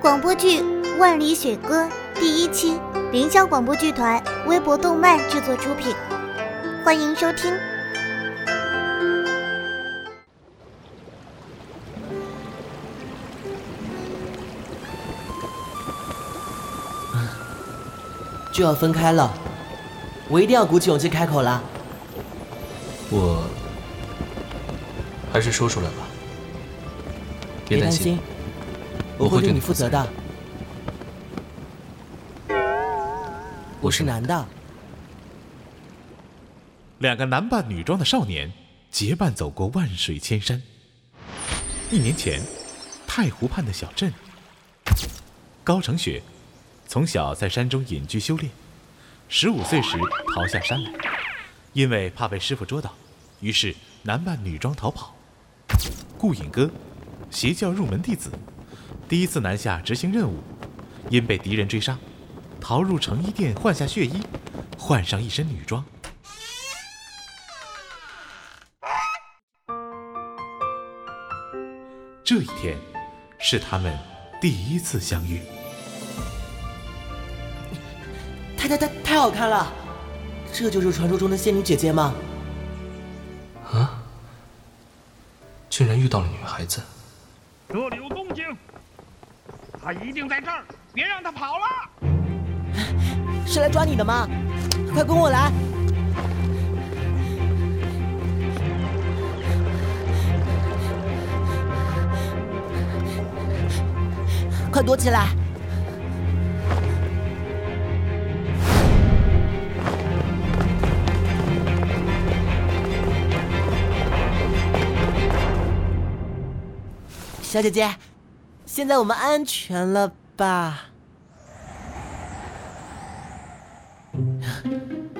广播剧《万里雪歌》第一期，凌霄广播剧团、微博动漫制作出品，欢迎收听。就要分开了，我一定要鼓起勇气开口啦。我还是说出来吧，别担心，我会对你负责的。我是男的。两个男扮女装的少年结伴走过万水千山。一年前，太湖畔的小镇，高成雪从小在山中隐居修炼，十五岁时逃下山来，因为怕被师傅捉到，于是男扮女装逃跑。顾影哥，邪教入门弟子，第一次南下执行任务，因被敌人追杀，逃入成衣店换下血衣，换上一身女装。这一天，是他们第一次相遇。太太太太好看了，这就是传说中的仙女姐姐吗？啊！竟然遇到了女孩子。这里有动静，他一定在这儿，别让他跑了。是来抓你的吗？快跟我来！快躲起来！小姐姐，现在我们安全了吧？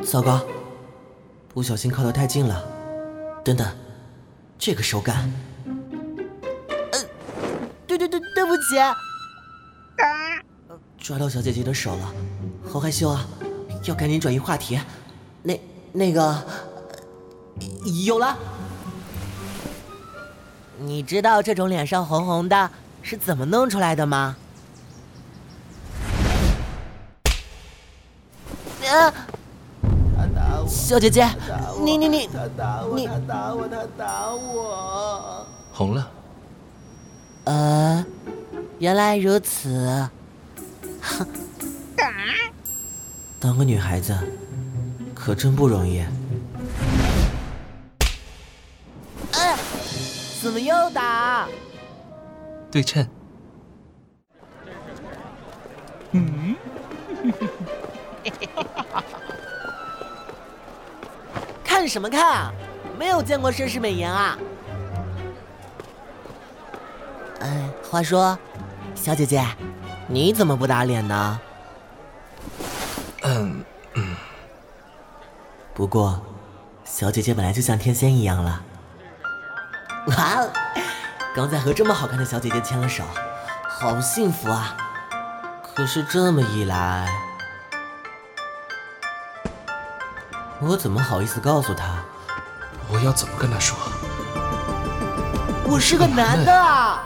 糟糕，不小心靠得太近了。等等，这个手感……呃，对对对，对不起。抓到小姐姐的手了，好害羞啊！要赶紧转移话题。那那个，有了。你知道这种脸上红红的是怎么弄出来的吗？啊！小姐姐，你你你，他打我，他打我，他打我，红了。呃，原来如此。哼，当个女孩子可真不容易。哎，怎么又打？对称。嗯。看什么看啊？没有见过盛世美颜啊！哎，话说，小姐姐，你怎么不打脸呢？嗯嗯。不过，小姐姐本来就像天仙一样了。哇，刚才和这么好看的小姐姐牵了手，好幸福啊！可是这么一来，我怎么好意思告诉她？我要怎么跟她说？我是个男的啊！